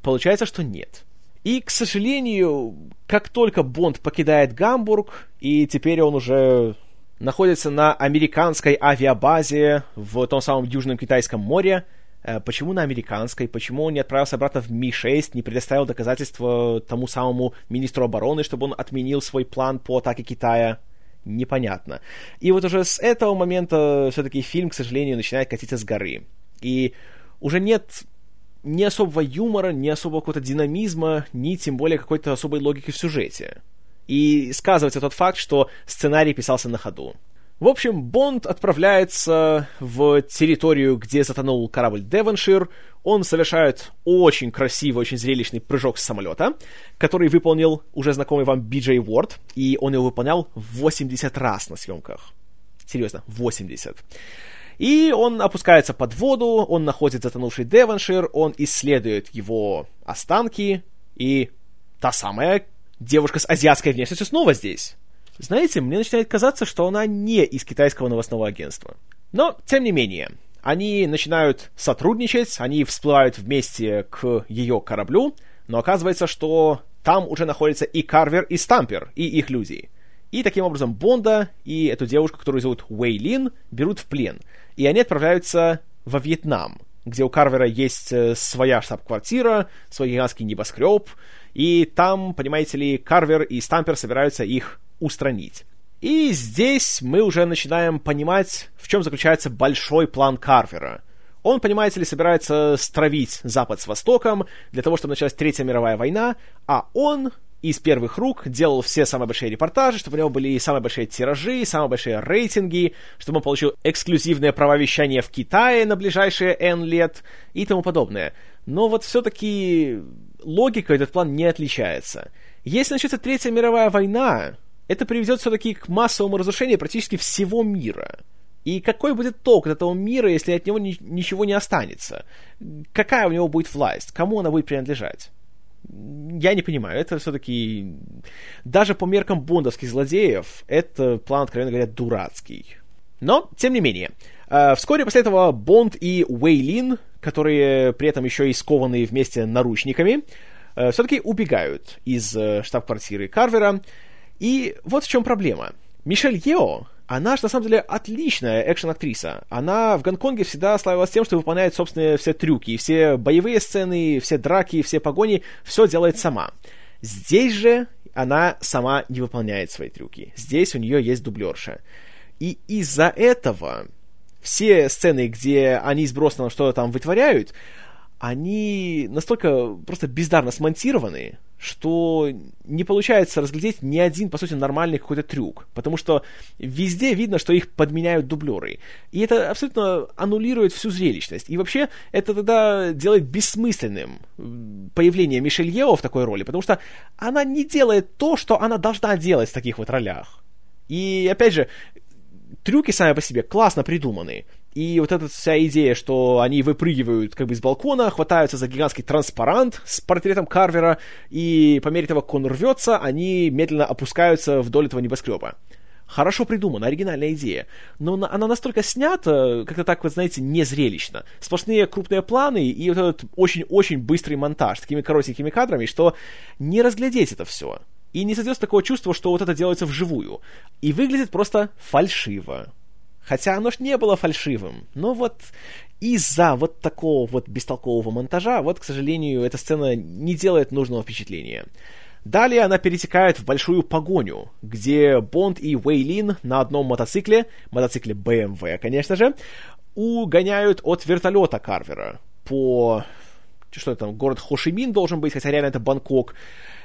Получается, что нет. И, к сожалению, как только Бонд покидает Гамбург, и теперь он уже находится на американской авиабазе в том самом Южном Китайском море. Э, почему на американской? Почему он не отправился обратно в Ми-6, не предоставил доказательства тому самому министру обороны, чтобы он отменил свой план по атаке Китая? Непонятно. И вот уже с этого момента все-таки фильм, к сожалению, начинает катиться с горы. И уже нет ни особого юмора, ни особого какого-то динамизма, ни тем более какой-то особой логики в сюжете. И сказывается тот факт, что сценарий писался на ходу. В общем, Бонд отправляется в территорию, где затонул корабль Девоншир. Он совершает очень красивый, очень зрелищный прыжок с самолета, который выполнил уже знакомый вам Биджей Уорд, и он его выполнял 80 раз на съемках. Серьезно, 80. И он опускается под воду, он находит затонувший Девоншир, он исследует его останки, и та самая девушка с азиатской внешностью снова здесь. Знаете, мне начинает казаться, что она не из китайского новостного агентства. Но, тем не менее, они начинают сотрудничать, они всплывают вместе к ее кораблю, но оказывается, что там уже находятся и Карвер, и Стампер, и их люди. И таким образом Бонда и эту девушку, которую зовут Уэй Лин, берут в плен. И они отправляются во Вьетнам, где у Карвера есть э, своя штаб-квартира, свой гигантский небоскреб, и там, понимаете ли, Карвер и Стампер собираются их устранить. И здесь мы уже начинаем понимать, в чем заключается большой план Карвера. Он, понимаете ли, собирается стравить Запад с Востоком для того, чтобы началась Третья мировая война, а он из первых рук делал все самые большие репортажи, чтобы у него были самые большие тиражи, самые большие рейтинги, чтобы он получил эксклюзивное права вещания в Китае на ближайшие N лет и тому подобное. Но вот все-таки логика этот план не отличается. Если начнется Третья мировая война, это приведет все-таки к массовому разрушению практически всего мира. И какой будет толк от этого мира, если от него ни- ничего не останется? Какая у него будет власть? Кому она будет принадлежать? Я не понимаю, это все-таки... Даже по меркам бондовских злодеев, это план, откровенно говоря, дурацкий. Но, тем не менее, э, вскоре после этого Бонд и Уэйлин, которые при этом еще и скованы вместе наручниками, э, все-таки убегают из э, штаб-квартиры Карвера. И вот в чем проблема. Мишель Ео, она же на самом деле отличная экшен-актриса. Она в Гонконге всегда славилась тем, что выполняет собственные все трюки, все боевые сцены, все драки, все погони, все делает сама. Здесь же она сама не выполняет свои трюки. Здесь у нее есть дублерша. И из-за этого все сцены, где они с Броснаном что-то там вытворяют, они настолько просто бездарно смонтированы, что не получается разглядеть ни один, по сути, нормальный какой-то трюк. Потому что везде видно, что их подменяют дублеры. И это абсолютно аннулирует всю зрелищность. И вообще это тогда делает бессмысленным появление Мишель Ео в такой роли, потому что она не делает то, что она должна делать в таких вот ролях. И опять же, трюки сами по себе классно придуманы. И вот эта вся идея, что они выпрыгивают как бы с балкона, хватаются за гигантский транспарант с портретом Карвера, и по мере того, как он рвется, они медленно опускаются вдоль этого небоскреба. хорошо придумана, оригинальная идея, но она настолько снята, как-то так, вот знаете, незрелищно. Сплошные крупные планы и вот этот очень-очень быстрый монтаж с такими коротенькими кадрами, что не разглядеть это все. И не создается такого чувства, что вот это делается вживую. И выглядит просто фальшиво. Хотя оно ж не было фальшивым. Но вот из-за вот такого вот бестолкового монтажа, вот, к сожалению, эта сцена не делает нужного впечатления. Далее она перетекает в большую погоню, где Бонд и Уэйлин на одном мотоцикле, мотоцикле BMW, конечно же, угоняют от вертолета Карвера по... Что это там, город Хошимин должен быть, хотя реально это Бангкок.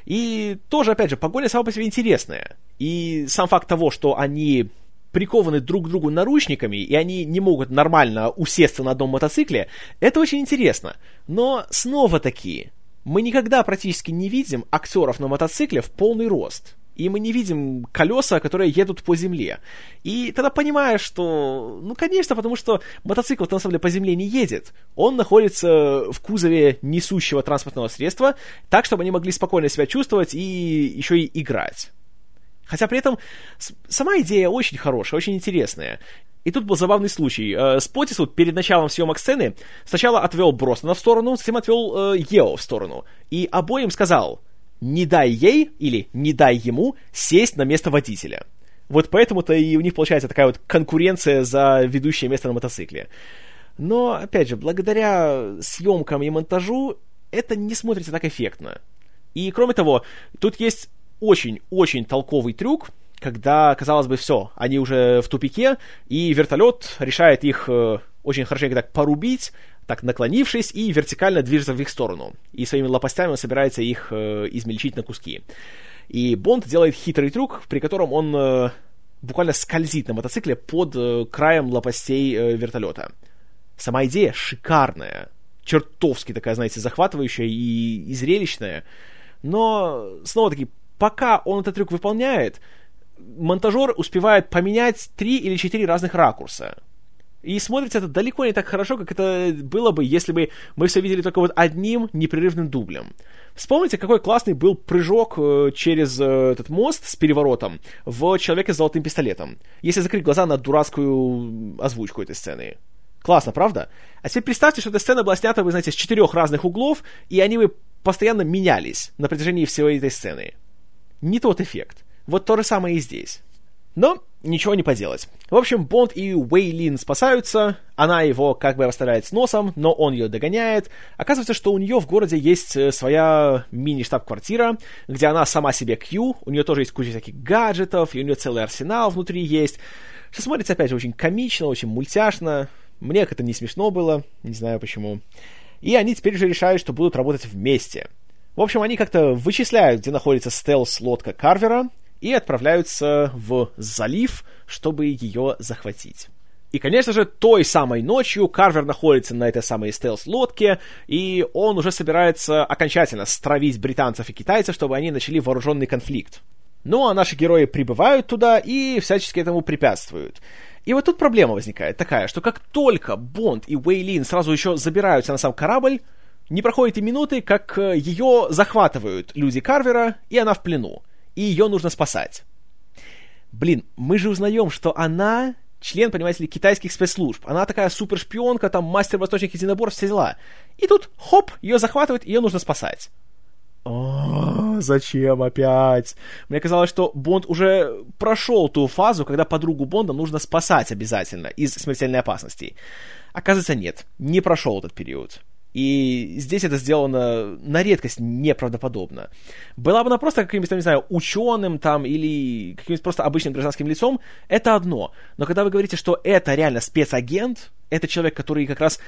И тоже, опять же, погоня сама по себе интересная. И сам факт того, что они прикованы друг к другу наручниками, и они не могут нормально усесться на одном мотоцикле, это очень интересно. Но снова-таки, мы никогда практически не видим актеров на мотоцикле в полный рост. И мы не видим колеса, которые едут по земле. И тогда понимаешь, что, ну, конечно, потому что мотоцикл на самом деле по земле не едет. Он находится в кузове несущего транспортного средства, так, чтобы они могли спокойно себя чувствовать и еще и играть. Хотя при этом сама идея очень хорошая, очень интересная. И тут был забавный случай. Э, Спотисвуд перед началом съемок сцены сначала отвел Бросна в сторону, затем отвел э, Ео в сторону. И обоим сказал, не дай ей или не дай ему сесть на место водителя. Вот поэтому-то и у них получается такая вот конкуренция за ведущее место на мотоцикле. Но, опять же, благодаря съемкам и монтажу это не смотрится так эффектно. И, кроме того, тут есть очень-очень толковый трюк, когда, казалось бы, все, они уже в тупике, и вертолет решает их э, очень хорошенько так порубить, так наклонившись, и вертикально движется в их сторону. И своими лопастями он собирается их э, измельчить на куски. И Бонд делает хитрый трюк, при котором он э, буквально скользит на мотоцикле под э, краем лопастей э, вертолета. Сама идея шикарная, чертовски такая, знаете, захватывающая и, и зрелищная. Но, снова-таки, пока он этот трюк выполняет, монтажер успевает поменять три или четыре разных ракурса. И смотрится это далеко не так хорошо, как это было бы, если бы мы все видели только вот одним непрерывным дублем. Вспомните, какой классный был прыжок э, через э, этот мост с переворотом в «Человеке с золотым пистолетом», если закрыть глаза на дурацкую озвучку этой сцены. Классно, правда? А теперь представьте, что эта сцена была снята, вы знаете, с четырех разных углов, и они бы постоянно менялись на протяжении всей этой сцены. Не тот эффект. Вот то же самое и здесь. Но ничего не поделать. В общем, Бонд и Уэйлин спасаются, она его как бы оставляет с носом, но он ее догоняет. Оказывается, что у нее в городе есть э, своя мини-штаб-квартира, где она сама себе Кью, у нее тоже есть куча всяких гаджетов, и у нее целый арсенал внутри есть. Что смотрится, опять же, очень комично, очень мультяшно. Мне это не смешно было, не знаю почему. И они теперь уже решают, что будут работать вместе. В общем, они как-то вычисляют, где находится стелс-лодка Карвера, и отправляются в залив, чтобы ее захватить. И, конечно же, той самой ночью Карвер находится на этой самой стелс-лодке, и он уже собирается окончательно стравить британцев и китайцев, чтобы они начали вооруженный конфликт. Ну а наши герои прибывают туда и всячески этому препятствуют. И вот тут проблема возникает такая, что как только Бонд и Уэйлин сразу еще забираются на сам корабль, не проходит и минуты, как э, ее захватывают люди Карвера, и она в плену и ее нужно спасать. Блин, мы же узнаем, что она член, понимаете ли, китайских спецслужб. Она такая супершпионка, там, мастер восточных единоборств, все дела. И тут, хоп, ее захватывают, ее нужно спасать. О, зачем опять? Мне казалось, что Бонд уже прошел ту фазу, когда подругу Бонда нужно спасать обязательно из смертельной опасности. Оказывается, нет, не прошел этот период. И здесь это сделано на редкость неправдоподобно. Была бы она просто каким-нибудь, не знаю, ученым там или каким-нибудь просто обычным гражданским лицом, это одно. Но когда вы говорите, что это реально спецагент, это человек, который как раз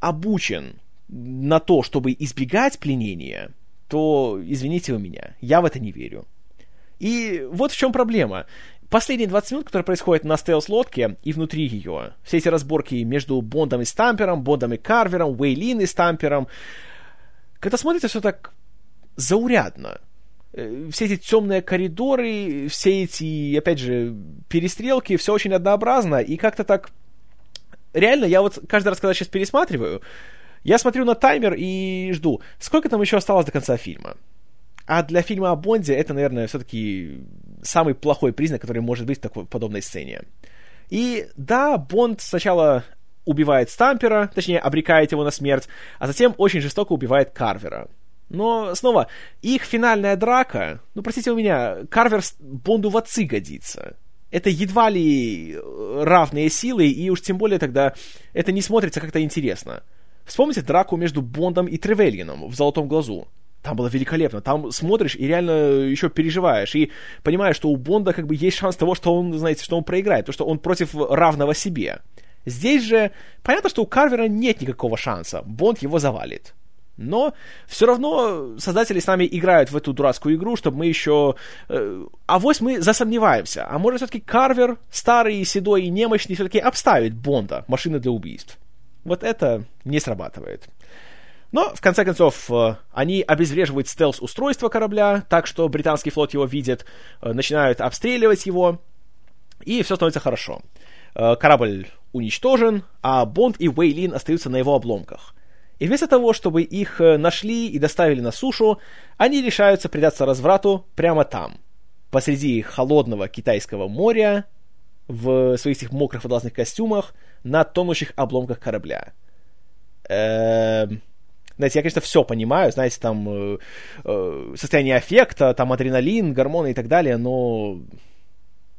обучен на то, чтобы избегать пленения, то извините у меня, я в это не верю. И вот в чем проблема последние 20 минут, которые происходят на стелс-лодке и внутри ее, все эти разборки между Бондом и Стампером, Бондом и Карвером, Уэйлин и Стампером, когда смотрится все так заурядно, э, все эти темные коридоры, все эти, опять же, перестрелки, все очень однообразно, и как-то так... Реально, я вот каждый раз, когда сейчас пересматриваю, я смотрю на таймер и жду, сколько там еще осталось до конца фильма. А для фильма о Бонде это, наверное, все-таки самый плохой признак, который может быть в такой подобной сцене. И да, Бонд сначала убивает Стампера, точнее, обрекает его на смерть, а затем очень жестоко убивает Карвера. Но, снова, их финальная драка, ну, простите у меня, Карвер Бонду в отцы годится. Это едва ли равные силы, и уж тем более тогда это не смотрится как-то интересно. Вспомните драку между Бондом и Тревельином в «Золотом глазу». Там было великолепно. Там смотришь и реально еще переживаешь. И понимаешь, что у Бонда как бы есть шанс того, что он, знаете, что он проиграет. Потому что он против равного себе. Здесь же понятно, что у Карвера нет никакого шанса. Бонд его завалит. Но все равно создатели с нами играют в эту дурацкую игру, чтобы мы еще... Э, авось мы засомневаемся. А может все-таки Карвер, старый, седой и немощный, все-таки обставит Бонда, машины для убийств. Вот это не срабатывает. Но, в конце концов, э, они обезвреживают стелс-устройство корабля, так что британский флот его видит, э, начинают обстреливать его, и все становится хорошо. Э, корабль уничтожен, а Бонд и Уэйлин остаются на его обломках. И вместо того, чтобы их нашли и доставили на сушу, они решаются предаться разврату прямо там, посреди холодного китайского моря, в своих этих мокрых водолазных костюмах, на тонущих обломках корабля. Эм... Знаете, я, конечно, все понимаю, знаете, там э, э, состояние аффекта, там адреналин, гормоны и так далее, но...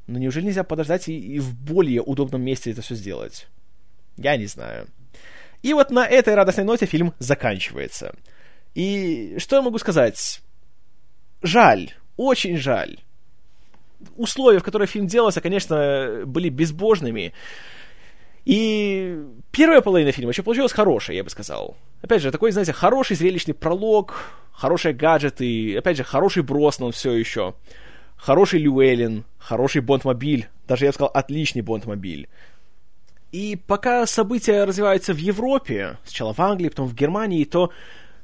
Но неужели нельзя подождать и, и в более удобном месте это все сделать? Я не знаю. И вот на этой радостной ноте фильм заканчивается. И что я могу сказать? Жаль, очень жаль. Условия, в которых фильм делался, конечно, были безбожными. И первая половина фильма еще получилась хорошая, я бы сказал. Опять же, такой, знаете, хороший зрелищный пролог, хорошие гаджеты, опять же, хороший Броснан все еще, хороший Люэллен, хороший Бондмобиль, даже, я бы сказал, отличный Бондмобиль. И пока события развиваются в Европе, сначала в Англии, потом в Германии, то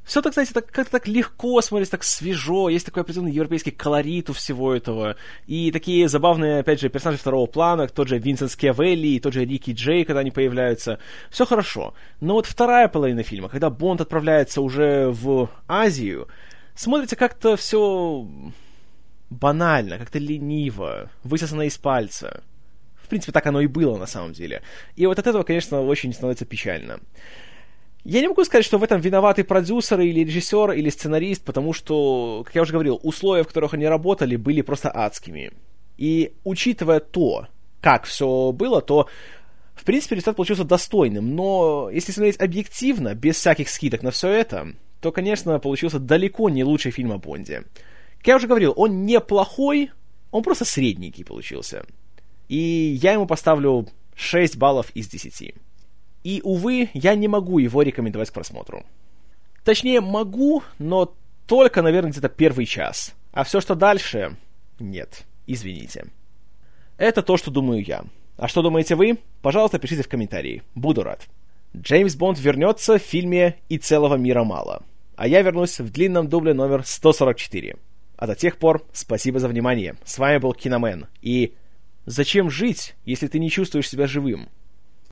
все так, знаете, так, как-то так легко смотрится, так свежо, есть такой определенный европейский колорит у всего этого, и такие забавные, опять же, персонажи второго плана, тот же Винсент Скиавелли, и тот же Рики Джей, когда они появляются, все хорошо. Но вот вторая половина фильма, когда Бонд отправляется уже в Азию, смотрится как-то все банально, как-то лениво, высосано из пальца. В принципе, так оно и было на самом деле. И вот от этого, конечно, очень становится печально. Я не могу сказать, что в этом виноваты продюсеры или режиссер или сценарист, потому что, как я уже говорил, условия, в которых они работали, были просто адскими. И учитывая то, как все было, то в принципе результат получился достойным. Но если смотреть объективно, без всяких скидок на все это, то, конечно, получился далеко не лучший фильм о Бонде. Как я уже говорил, он неплохой, он просто средненький получился. И я ему поставлю 6 баллов из 10. И, увы, я не могу его рекомендовать к просмотру. Точнее, могу, но только, наверное, где-то первый час. А все, что дальше, нет. Извините. Это то, что думаю я. А что думаете вы? Пожалуйста, пишите в комментарии. Буду рад. Джеймс Бонд вернется в фильме «И целого мира мало». А я вернусь в длинном дубле номер 144. А до тех пор, спасибо за внимание. С вами был Киномен. И зачем жить, если ты не чувствуешь себя живым?